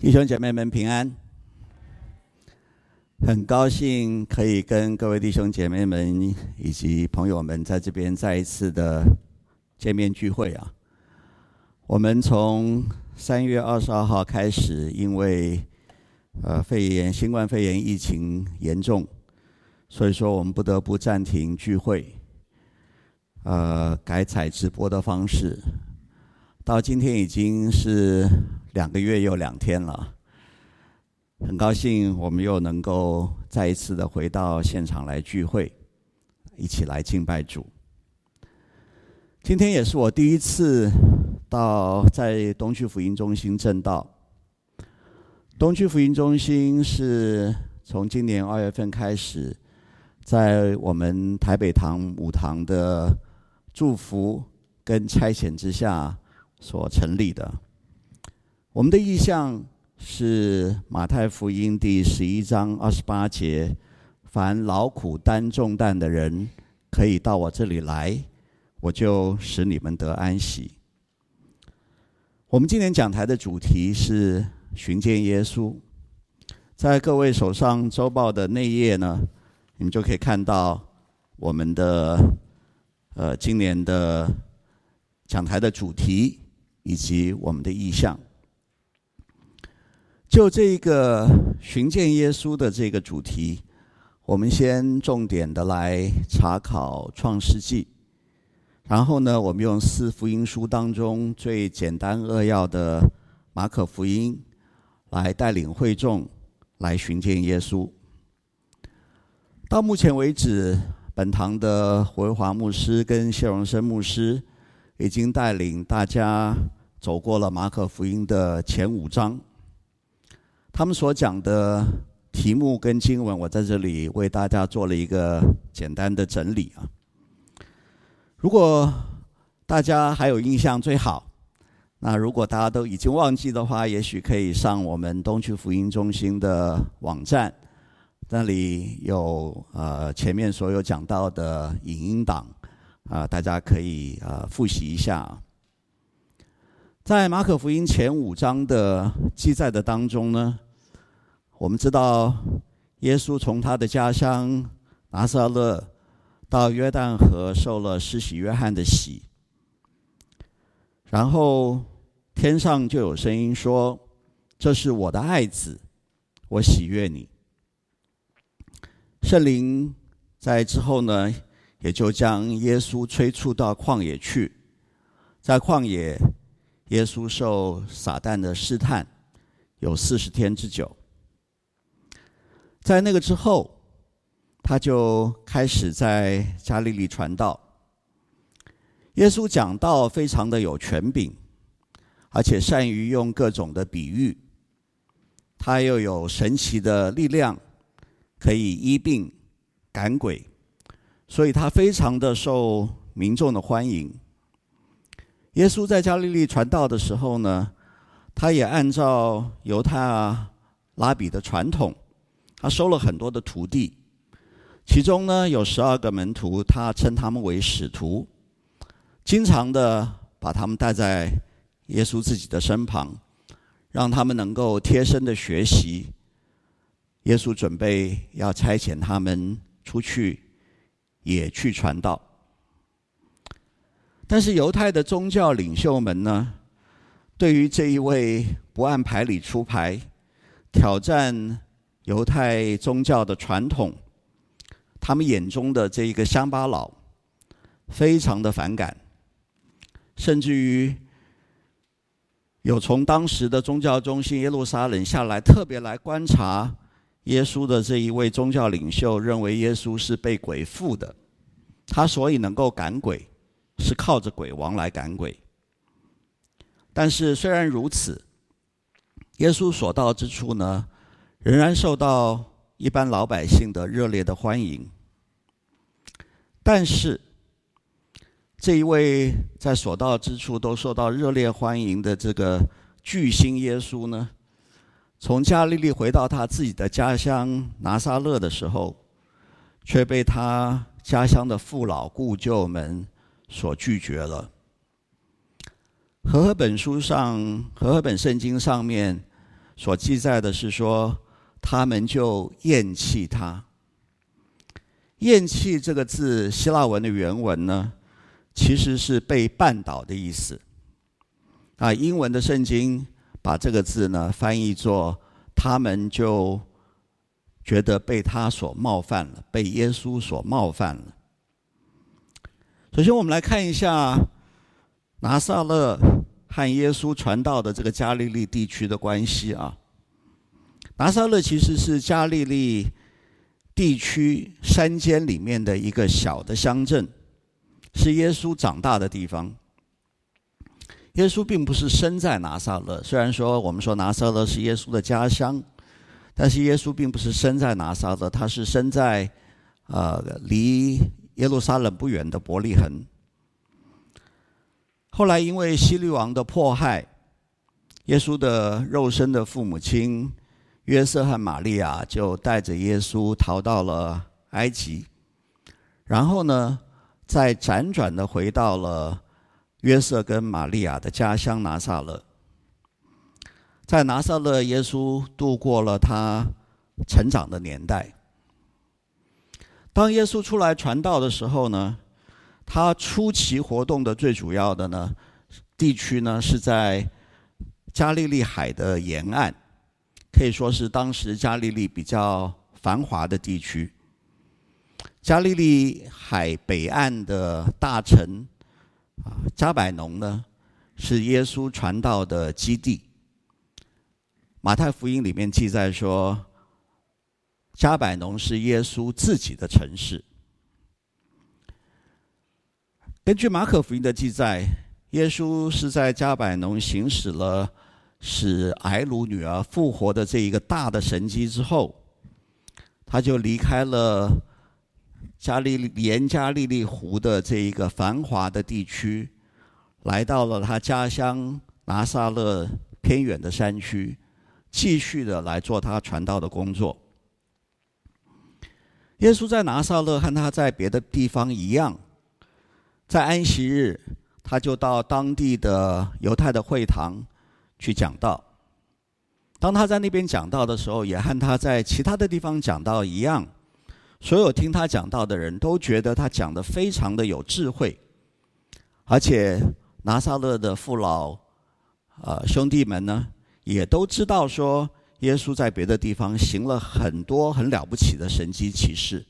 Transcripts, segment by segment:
弟兄姐妹们平安，很高兴可以跟各位弟兄姐妹们以及朋友们在这边再一次的见面聚会啊。我们从三月二十二号开始，因为呃肺炎、新冠肺炎疫情严重，所以说我们不得不暂停聚会，呃，改采直播的方式。到今天已经是两个月又两天了，很高兴我们又能够再一次的回到现场来聚会，一起来敬拜主。今天也是我第一次到在东区福音中心证道。东区福音中心是从今年二月份开始，在我们台北堂五堂的祝福跟差遣之下。所成立的，我们的意向是马太福音第十一章二十八节：凡劳苦担重担的人，可以到我这里来，我就使你们得安息。我们今年讲台的主题是寻见耶稣，在各位手上周报的内页呢，你们就可以看到我们的呃今年的讲台的主题。以及我们的意向，就这个寻见耶稣的这个主题，我们先重点的来查考创世纪，然后呢，我们用四福音书当中最简单扼要的马可福音，来带领会众来寻见耶稣。到目前为止，本堂的胡维华牧师跟谢荣生牧师已经带领大家。走过了马可福音的前五章，他们所讲的题目跟经文，我在这里为大家做了一个简单的整理啊。如果大家还有印象最好，那如果大家都已经忘记的话，也许可以上我们东区福音中心的网站，那里有呃前面所有讲到的影音档啊，大家可以呃复习一下。在马可福音前五章的记载的当中呢，我们知道耶稣从他的家乡拿撒勒到约旦河受了施洗约翰的洗，然后天上就有声音说：“这是我的爱子，我喜悦你。”圣灵在之后呢，也就将耶稣催促到旷野去，在旷野。耶稣受撒旦的试探，有四十天之久。在那个之后，他就开始在加利利传道。耶稣讲道非常的有权柄，而且善于用各种的比喻。他又有神奇的力量，可以医病赶鬼，所以他非常的受民众的欢迎。耶稣在加利利传道的时候呢，他也按照犹太拉比的传统，他收了很多的徒弟，其中呢有十二个门徒，他称他们为使徒，经常的把他们带在耶稣自己的身旁，让他们能够贴身的学习。耶稣准备要差遣他们出去，也去传道。但是犹太的宗教领袖们呢，对于这一位不按牌理出牌、挑战犹太宗教的传统，他们眼中的这一个乡巴佬，非常的反感，甚至于有从当时的宗教中心耶路撒冷下来，特别来观察耶稣的这一位宗教领袖，认为耶稣是被鬼附的，他所以能够赶鬼。是靠着鬼王来赶鬼，但是虽然如此，耶稣所到之处呢，仍然受到一般老百姓的热烈的欢迎。但是，这一位在所到之处都受到热烈欢迎的这个巨星耶稣呢，从加利利回到他自己的家乡拿撒勒的时候，却被他家乡的父老故旧们。所拒绝了。和合本书上，和合本圣经上面所记载的是说，他们就厌弃他。厌弃这个字，希腊文的原文呢，其实是被绊倒的意思。啊，英文的圣经把这个字呢翻译作，他们就觉得被他所冒犯了，被耶稣所冒犯了。首先，我们来看一下拿撒勒和耶稣传道的这个加利利地区的关系啊。拿撒勒其实是加利利地区山间里面的一个小的乡镇，是耶稣长大的地方。耶稣并不是生在拿撒勒，虽然说我们说拿撒勒是耶稣的家乡，但是耶稣并不是生在拿撒勒，他是生在呃离耶路撒冷不远的伯利恒。后来因为希律王的迫害，耶稣的肉身的父母亲。约瑟和玛利亚就带着耶稣逃到了埃及，然后呢，再辗转的回到了约瑟跟玛利亚的家乡拿撒勒。在拿撒勒，耶稣度过了他成长的年代。当耶稣出来传道的时候呢，他初期活动的最主要的呢地区呢是在加利利海的沿岸。可以说是当时加利利比较繁华的地区。加利利海北岸的大城啊，加百农呢，是耶稣传道的基地。马太福音里面记载说，加百农是耶稣自己的城市。根据马可福音的记载，耶稣是在加百农行使了。使埃鲁女儿复活的这一个大的神迹之后，他就离开了加利利沿加利利湖的这一个繁华的地区，来到了他家乡拿撒勒偏远的山区，继续的来做他传道的工作。耶稣在拿撒勒和他在别的地方一样，在安息日，他就到当地的犹太的会堂。去讲道。当他在那边讲道的时候，也和他在其他的地方讲道一样，所有听他讲道的人都觉得他讲的非常的有智慧，而且拿撒勒的父老，呃兄弟们呢，也都知道说耶稣在别的地方行了很多很了不起的神迹奇事。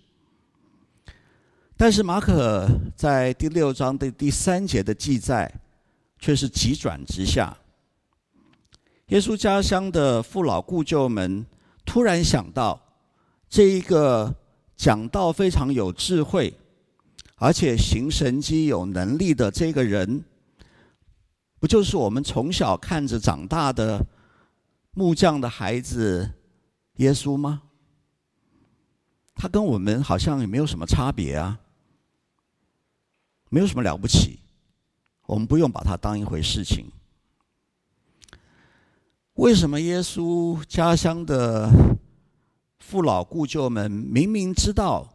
但是马可在第六章的第三节的记载，却是急转直下。耶稣家乡的父老故旧们突然想到，这一个讲道非常有智慧，而且行神迹有能力的这个人，不就是我们从小看着长大的木匠的孩子耶稣吗？他跟我们好像也没有什么差别啊，没有什么了不起，我们不用把他当一回事情。为什么耶稣家乡的父老故旧们明明知道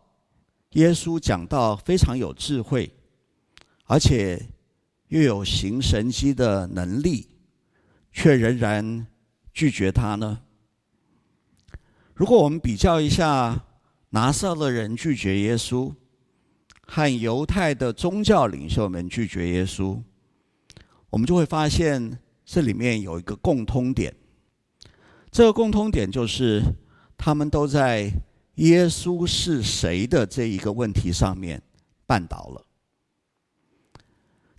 耶稣讲道非常有智慧，而且又有行神迹的能力，却仍然拒绝他呢？如果我们比较一下拿撒勒人拒绝耶稣，和犹太的宗教领袖们拒绝耶稣，我们就会发现。这里面有一个共通点，这个共通点就是他们都在耶稣是谁的这一个问题上面绊倒了。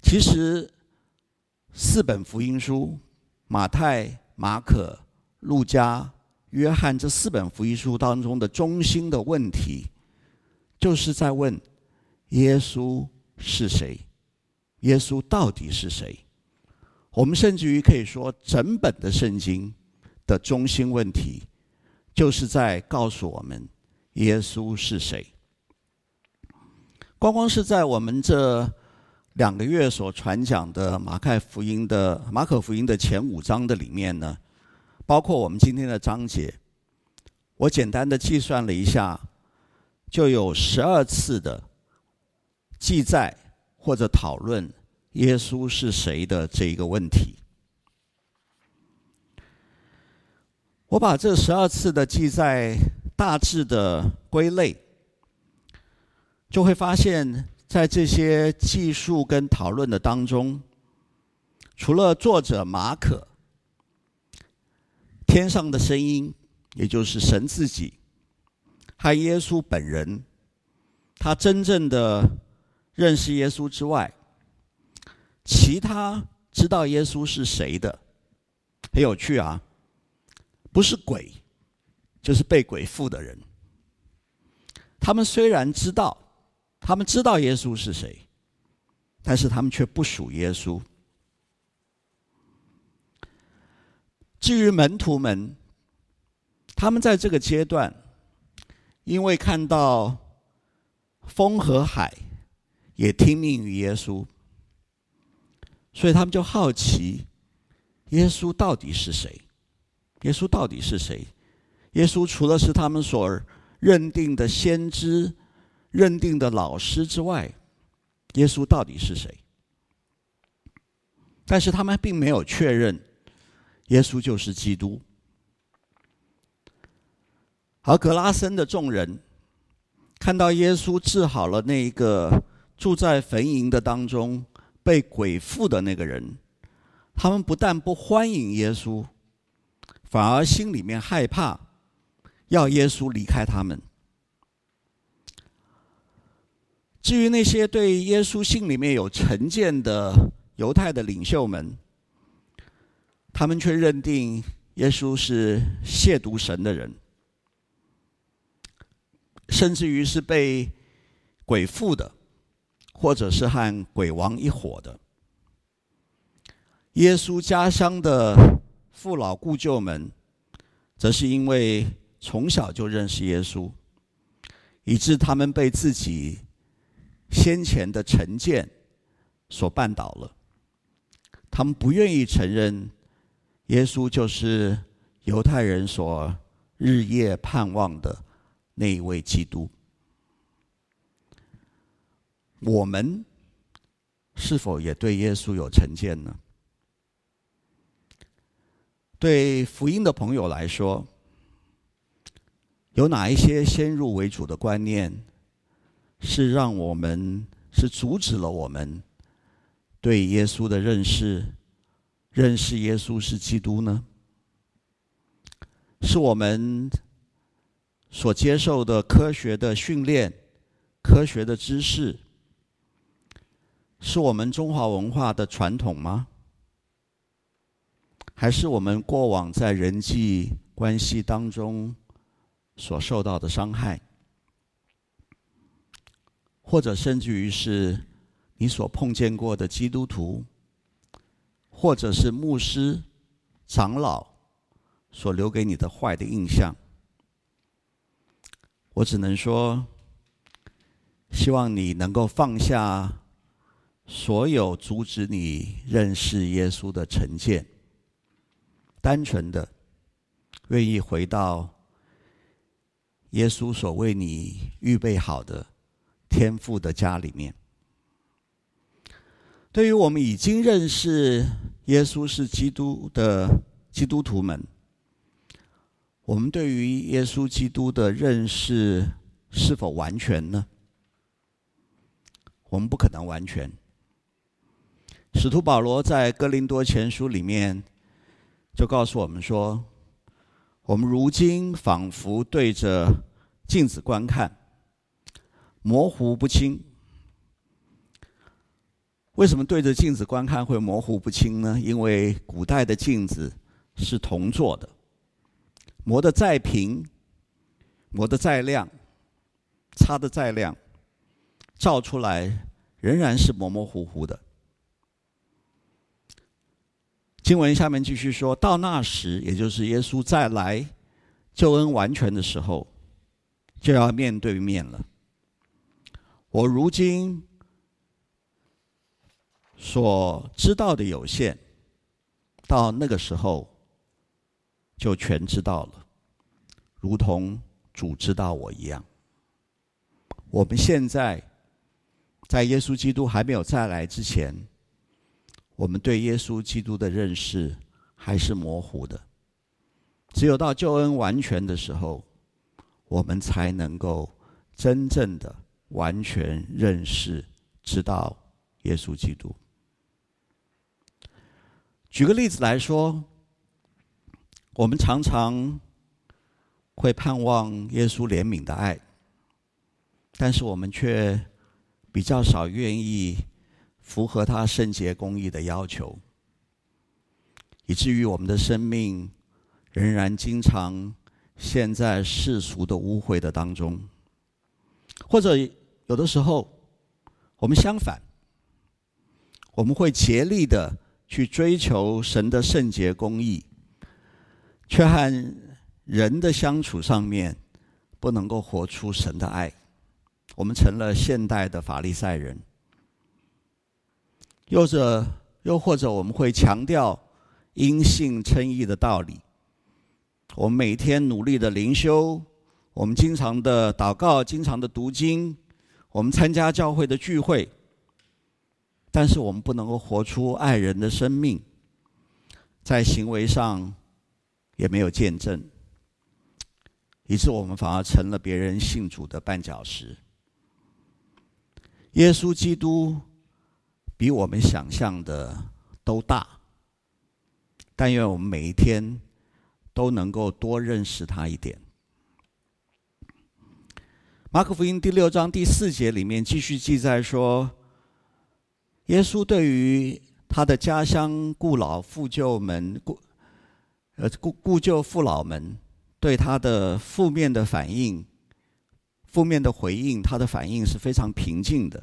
其实四本福音书——马太、马可、路加、约翰这四本福音书当中的中心的问题，就是在问耶稣是谁？耶稣到底是谁？我们甚至于可以说，整本的圣经的中心问题，就是在告诉我们耶稣是谁。光光是在我们这两个月所传讲的马太福音的马可福音的前五章的里面呢，包括我们今天的章节，我简单的计算了一下，就有十二次的记载或者讨论。耶稣是谁的这一个问题，我把这十二次的记载大致的归类，就会发现，在这些记述跟讨论的当中，除了作者马可，天上的声音，也就是神自己，和耶稣本人，他真正的认识耶稣之外，其他知道耶稣是谁的，很有趣啊。不是鬼，就是被鬼附的人。他们虽然知道，他们知道耶稣是谁，但是他们却不属耶稣。至于门徒们，他们在这个阶段，因为看到风和海也听命于耶稣，所以他们就好奇，耶稣到底是谁？耶稣到底是谁？耶稣除了是他们所认定的先知、认定的老师之外，耶稣到底是谁？但是他们并没有确认耶稣就是基督。而格拉森的众人看到耶稣治好了那一个住在坟茔的当中被鬼附的那个人，他们不但不欢迎耶稣。反而心里面害怕，要耶稣离开他们。至于那些对耶稣心里面有成见的犹太的领袖们，他们却认定耶稣是亵渎神的人，甚至于是被鬼附的，或者是和鬼王一伙的。耶稣家乡的。父老故旧们，则是因为从小就认识耶稣，以致他们被自己先前的成见所绊倒了。他们不愿意承认耶稣就是犹太人所日夜盼望的那一位基督。我们是否也对耶稣有成见呢？对福音的朋友来说，有哪一些先入为主的观念，是让我们是阻止了我们对耶稣的认识，认识耶稣是基督呢？是我们所接受的科学的训练、科学的知识，是我们中华文化的传统吗？还是我们过往在人际关系当中所受到的伤害，或者甚至于是你所碰见过的基督徒，或者是牧师、长老所留给你的坏的印象，我只能说，希望你能够放下所有阻止你认识耶稣的成见。单纯的愿意回到耶稣所为你预备好的天父的家里面。对于我们已经认识耶稣是基督的基督徒们，我们对于耶稣基督的认识是否完全呢？我们不可能完全。使徒保罗在哥林多前书里面。就告诉我们说，我们如今仿佛对着镜子观看，模糊不清。为什么对着镜子观看会模糊不清呢？因为古代的镜子是铜做的，磨得再平，磨得再亮，擦得再亮，照出来仍然是模模糊糊的。经文下面继续说，到那时，也就是耶稣再来救恩完全的时候，就要面对面了。我如今所知道的有限，到那个时候就全知道了，如同主知道我一样。我们现在在耶稣基督还没有再来之前。我们对耶稣基督的认识还是模糊的，只有到救恩完全的时候，我们才能够真正的完全认识、知道耶稣基督。举个例子来说，我们常常会盼望耶稣怜悯的爱，但是我们却比较少愿意符合他圣洁公义的要求，以至于我们的生命仍然经常陷在世俗的污秽的当中，或者有的时候，我们相反，我们会竭力的。去追求神的圣洁公义，却和人的相处上面不能够活出神的爱，我们成了现代的法利赛人。又者，又或者，我们会强调因信称义的道理。我们每天努力的灵修，我们经常的祷告，经常的读经，我们参加教会的聚会。但是我们不能够活出爱人的生命，在行为上也没有见证，以致我们反而成了别人信主的绊脚石。耶稣基督比我们想象的都大，但愿我们每一天都能够多认识他一点。马可福音第六章第四节里面继续记载说。耶稣对于他的家乡故老父旧们，故呃故故旧父老们对他的负面的反应、负面的回应，他的反应是非常平静的。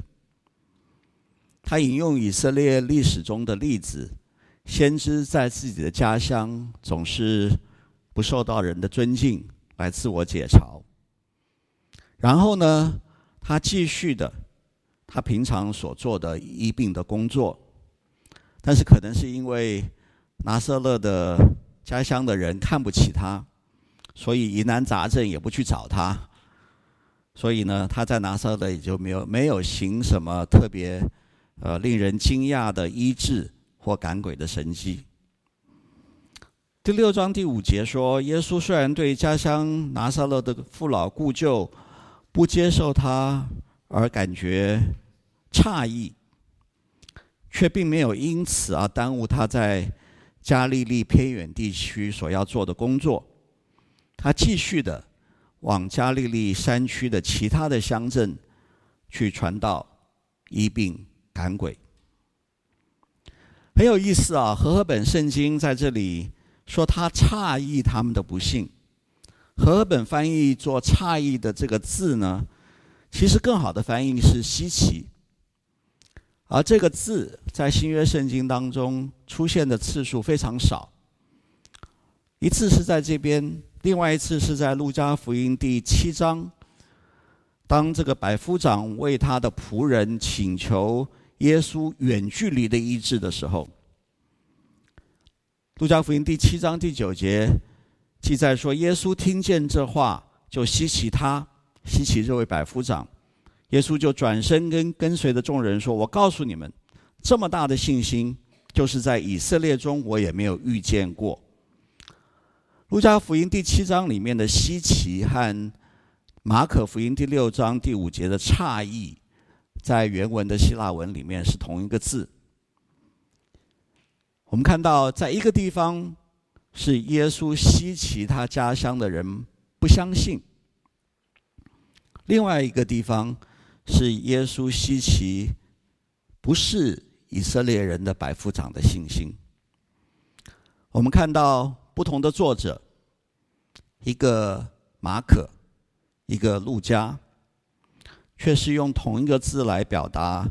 他引用以色列历史中的例子，先知在自己的家乡总是不受到人的尊敬，来自我解嘲。然后呢，他继续的。他平常所做的医病的工作，但是可能是因为拿撒勒的家乡的人看不起他，所以疑难杂症也不去找他，所以呢，他在拿撒勒也就没有没有行什么特别呃令人惊讶的医治或赶鬼的神迹。第六章第五节说，耶稣虽然对家乡拿撒勒的父老故旧不接受他而感觉。诧异，却并没有因此而耽误他在加利利偏远地区所要做的工作。他继续的往加利利山区的其他的乡镇去传道、医病、赶鬼。很有意思啊！和合本圣经在这里说他诧异他们的不信。和合本翻译做“诧异”的这个字呢，其实更好的翻译是“稀奇”。而这个字在新约圣经当中出现的次数非常少，一次是在这边，另外一次是在路加福音第七章，当这个百夫长为他的仆人请求耶稣远距离的医治的时候，路加福音第七章第九节记载说，耶稣听见这话就稀奇他，稀奇这位百夫长。耶稣就转身跟跟随的众人说：“我告诉你们，这么大的信心，就是在以色列中我也没有遇见过。”路加福音第七章里面的稀奇和马可福音第六章第五节的诧异，在原文的希腊文里面是同一个字。我们看到，在一个地方是耶稣稀奇他家乡的人不相信，另外一个地方。是耶稣稀奇，不是以色列人的百夫长的信心。我们看到不同的作者，一个马可，一个路加，却是用同一个字来表达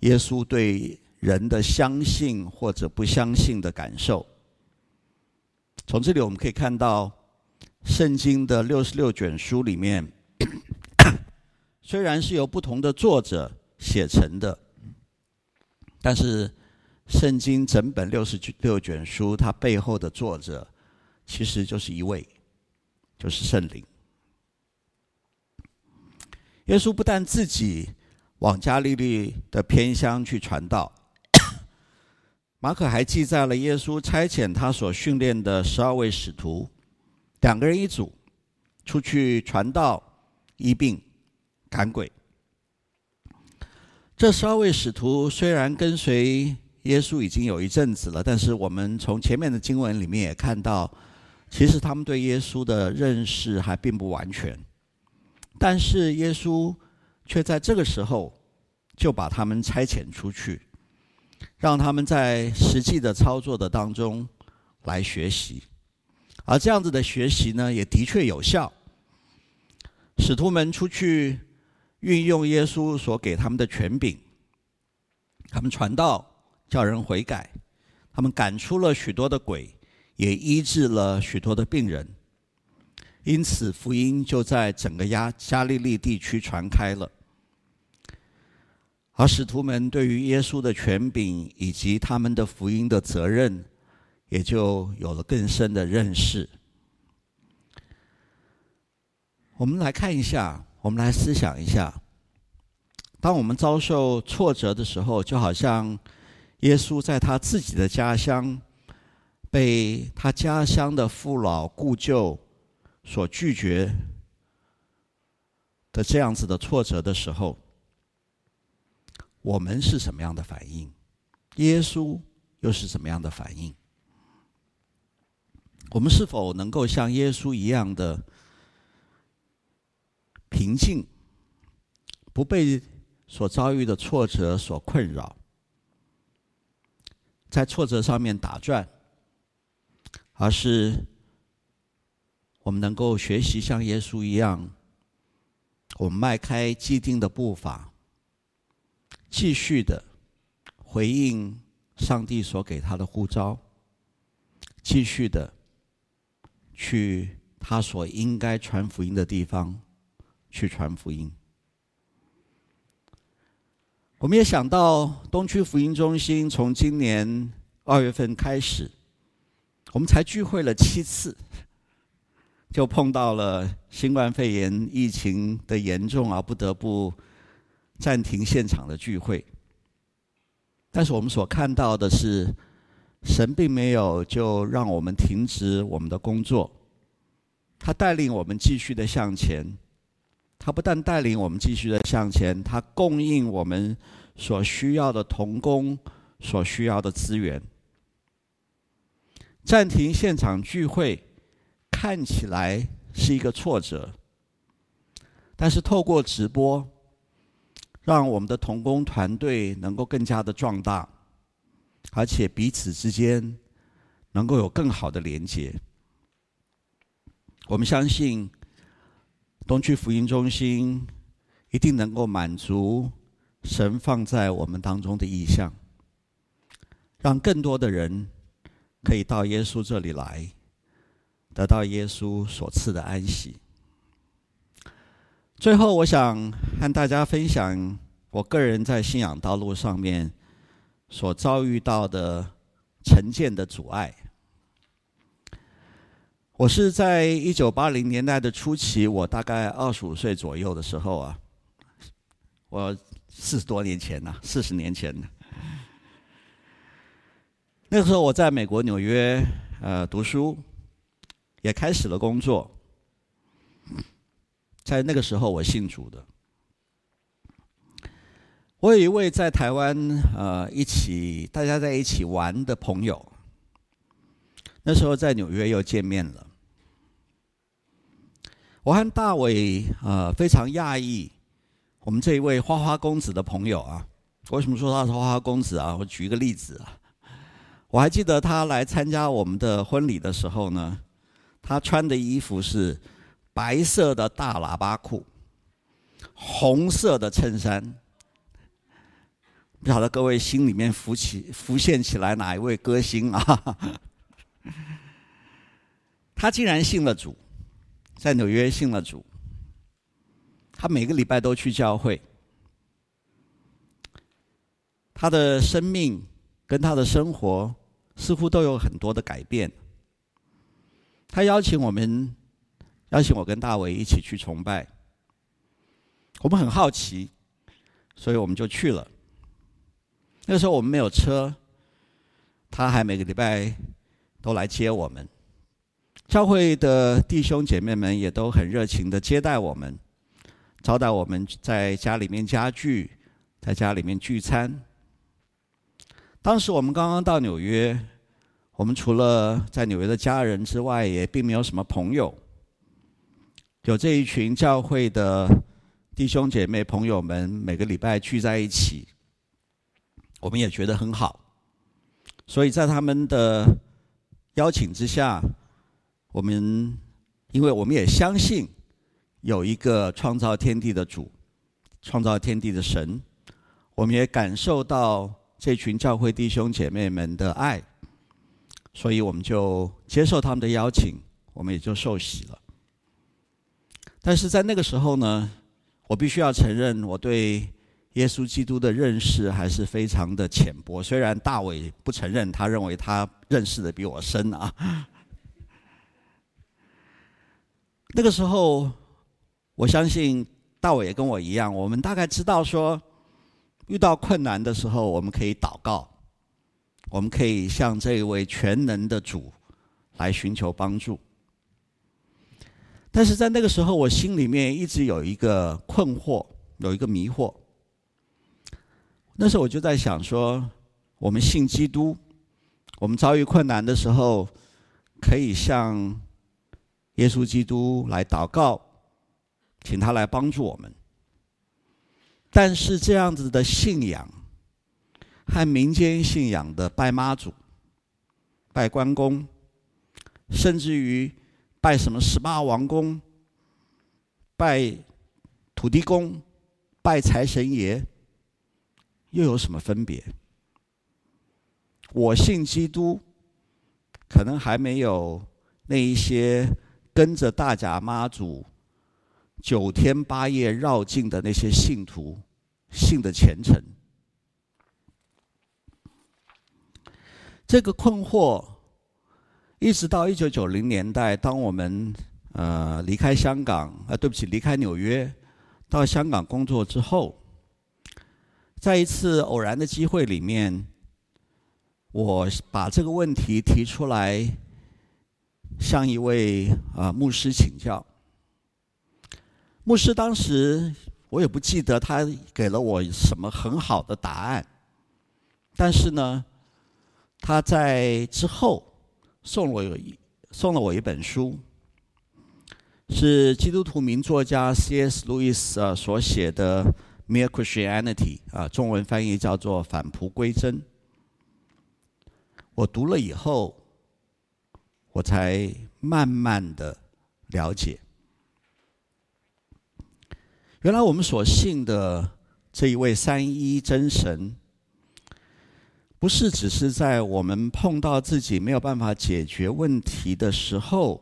耶稣对人的相信或者不相信的感受。从这里我们可以看到，圣经的六十六卷书里面。虽然是由不同的作者写成的，但是圣经整本六十六卷书，它背后的作者其实就是一位，就是圣灵。耶稣不但自己往加利利的偏乡去传道，马可还记载了耶稣差遣他所训练的十二位使徒，两个人一组，出去传道、医病、赶鬼。这十二位使徒虽然跟随耶稣已经有一阵子了，但是我们从前面的经文里面也看到，其实他们对耶稣的认识还并不完全。但是耶稣却在这个时候就把他们差遣出去，让他们在实际的操作的当中来学习。而这样子的学习呢，也的确有效。使徒们出去。运用耶稣所给他们的权柄，他们传道，叫人悔改，他们赶出了许多的鬼，也医治了许多的病人。因此，福音就在整个亚加利利地区传开了。而使徒们对于耶稣的权柄以及他们的福音的责任，也就有了更深的认识。我们来看一下。我们来思想一下，当我们遭受挫折的时候，就好像耶稣在他自己的家乡被他家乡的父老故旧所拒绝的这样子的挫折的时候，我们是什么样的反应？耶稣又是什么样的反应？我们是否能够像耶稣一样的？平静，不被所遭遇的挫折所困扰，在挫折上面打转，而是我们能够学习像耶稣一样，我们迈开既定的步伐，继续的回应上帝所给他的呼召，继续的去他所应该传福音的地方。去传福音。我们也想到东区福音中心从今年二月份开始，我们才聚会了七次，就碰到了新冠肺炎疫情的严重而不得不暂停现场的聚会。但是我们所看到的是，神并没有就让我们停止我们的工作，他带领我们继续的向前。他不但带领我们继续的向前，他供应我们所需要的童工、所需要的资源。暂停现场聚会看起来是一个挫折，但是透过直播，让我们的同工团队能够更加的壮大，而且彼此之间能够有更好的连接。我们相信。东区福音中心一定能够满足神放在我们当中的意向，让更多的人可以到耶稣这里来，得到耶稣所赐的安息。最后，我想和大家分享我个人在信仰道路上面所遭遇到的成见的阻碍。我是在一九八零年代的初期，我大概二十五岁左右的时候啊，我四十多年前呐，四十年前呢。那个时候我在美国纽约呃读书，也开始了工作。在那个时候，我信主的。我有一位在台湾呃一起大家在一起玩的朋友，那时候在纽约又见面了。我和大伟呃非常讶异，我们这一位花花公子的朋友啊，为什么说他是花花公子啊？我举一个例子啊，我还记得他来参加我们的婚礼的时候呢，他穿的衣服是白色的大喇叭裤，红色的衬衫，不晓得各位心里面浮起浮现起来哪一位歌星啊？他竟然信了主。在纽约信了主，他每个礼拜都去教会，他的生命跟他的生活似乎都有很多的改变。他邀请我们，邀请我跟大伟一起去崇拜，我们很好奇，所以我们就去了。那个时候我们没有车，他还每个礼拜都来接我们。教会的弟兄姐妹们也都很热情的接待我们，招待我们在家里面家聚，在家里面聚餐。当时我们刚刚到纽约，我们除了在纽约的家人之外，也并没有什么朋友。有这一群教会的弟兄姐妹朋友们，每个礼拜聚在一起，我们也觉得很好。所以在他们的邀请之下，我们因为我们也相信有一个创造天地的主，创造天地的神，我们也感受到这群教会弟兄姐妹们的爱，所以我们就接受他们的邀请，我们也就受洗了。但是在那个时候呢，我必须要承认，我对耶稣基督的认识还是非常的浅薄。虽然大伟不承认，他认为他认识的比我深啊。那个时候，我相信大伟也跟我一样，我们大概知道说，遇到困难的时候，我们可以祷告，我们可以向这一位全能的主来寻求帮助。但是在那个时候，我心里面一直有一个困惑，有一个迷惑。那时候我就在想说，我们信基督，我们遭遇困难的时候，可以向耶稣基督来祷告，请他来帮助我们。但是这样子的信仰，和民间信仰的拜妈祖、拜关公，甚至于，拜什么十八王公，拜土地公，拜财神爷，又有什么分别？我信基督，可能还没有那一些跟着大甲妈祖九天八夜绕境的那些信徒信的虔诚。这个困惑。一直到一九九零年代，当我们呃离开香港，啊、呃，对不起，离开纽约，到香港工作之后，在一次偶然的机会里面，我把这个问题提出来，向一位啊、呃、牧师请教。牧师当时我也不记得他给了我什么很好的答案，但是呢，他在之后。送了我一送了我一本书，是基督徒名作家 C.S. 路易斯啊所写的《Mere Christianity》啊，中文翻译叫做《返璞归真》。我读了以后，我才慢慢的了解，原来我们所信的这一位三一真神。不是只是在我们碰到自己没有办法解决问题的时候，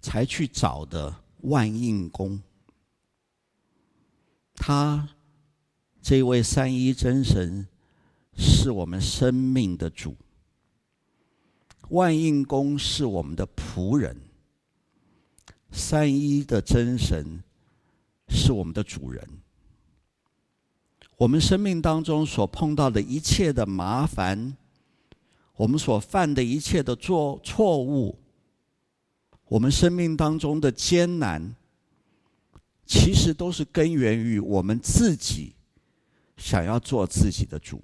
才去找的万应公。他这位三一真神，是我们生命的主。万应公是我们的仆人，三一的真神是我们的主人。我们生命当中所碰到的一切的麻烦，我们所犯的一切的错错误，我们生命当中的艰难，其实都是根源于我们自己想要做自己的主。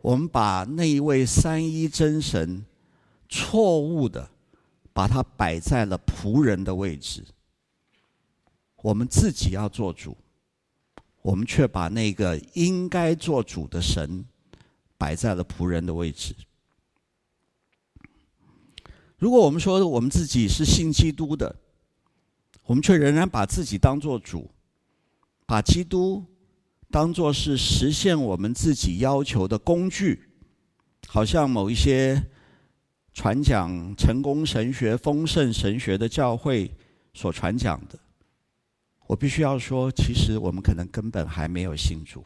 我们把那一位三一真神错误的把它摆在了仆人的位置，我们自己要做主。我们却把那个应该做主的神摆在了仆人的位置。如果我们说我们自己是信基督的，我们却仍然把自己当做主，把基督当作是实现我们自己要求的工具，好像某一些传讲成功神学、丰盛神学的教会所传讲的。我必须要说，其实我们可能根本还没有信主。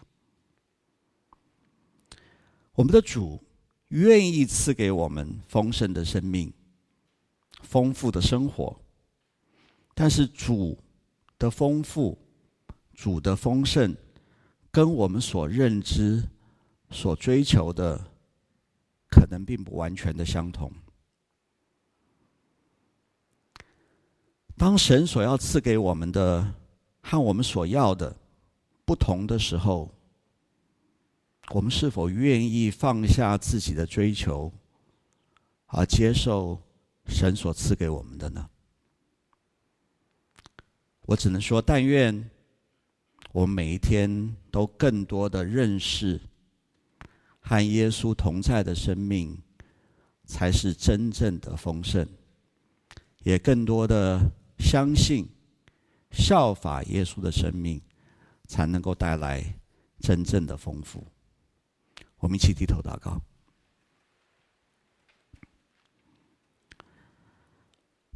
我们的主愿意赐给我们丰盛的生命、丰富的生活，但是主的丰富、主的丰盛，跟我们所认知、所追求的，可能并不完全的相同。当神所要赐给我们的和我们所要的不同的时候，我们是否愿意放下自己的追求，而接受神所赐给我们的呢？我只能说，但愿我们每一天都更多的认识和耶稣同在的生命，才是真正的丰盛，也更多的。相信效法耶稣的生命，才能够带来真正的丰富。我们一起低头祷告。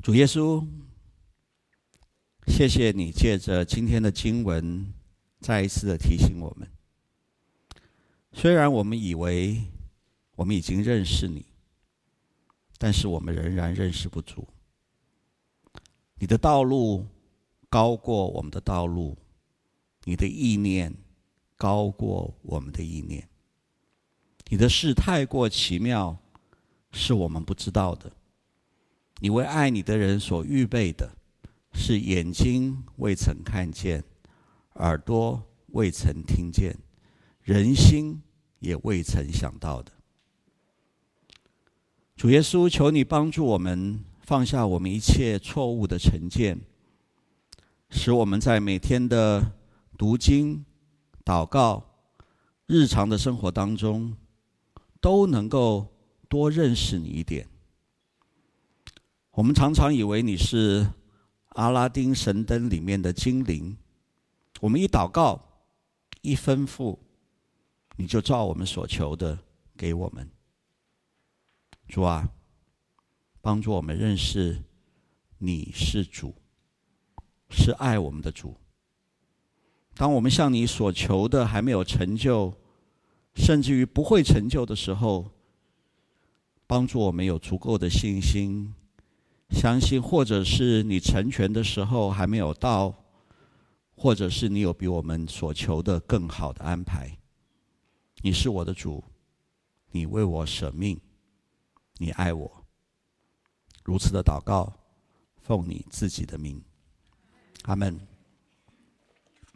主耶稣，谢谢你借着今天的经文，再一次的提醒我们：虽然我们以为我们已经认识你，但是我们仍然认识不足。你的道路高过我们的道路，你的意念高过我们的意念。你的事太过奇妙，是我们不知道的。你为爱你的人所预备的，是眼睛未曾看见，耳朵未曾听见，人心也未曾想到的。主耶稣，求你帮助我们。放下我们一切错误的成见，使我们在每天的读经、祷告、日常的生活当中，都能够多认识你一点。我们常常以为你是阿拉丁神灯里面的精灵，我们一祷告、一吩咐，你就照我们所求的给我们。主啊。帮助我们认识你是主，是爱我们的主。当我们向你所求的还没有成就，甚至于不会成就的时候，帮助我们有足够的信心，相信或者是你成全的时候还没有到，或者是你有比我们所求的更好的安排。你是我的主，你为我舍命，你爱我。如此的祷告，奉你自己的名，阿门。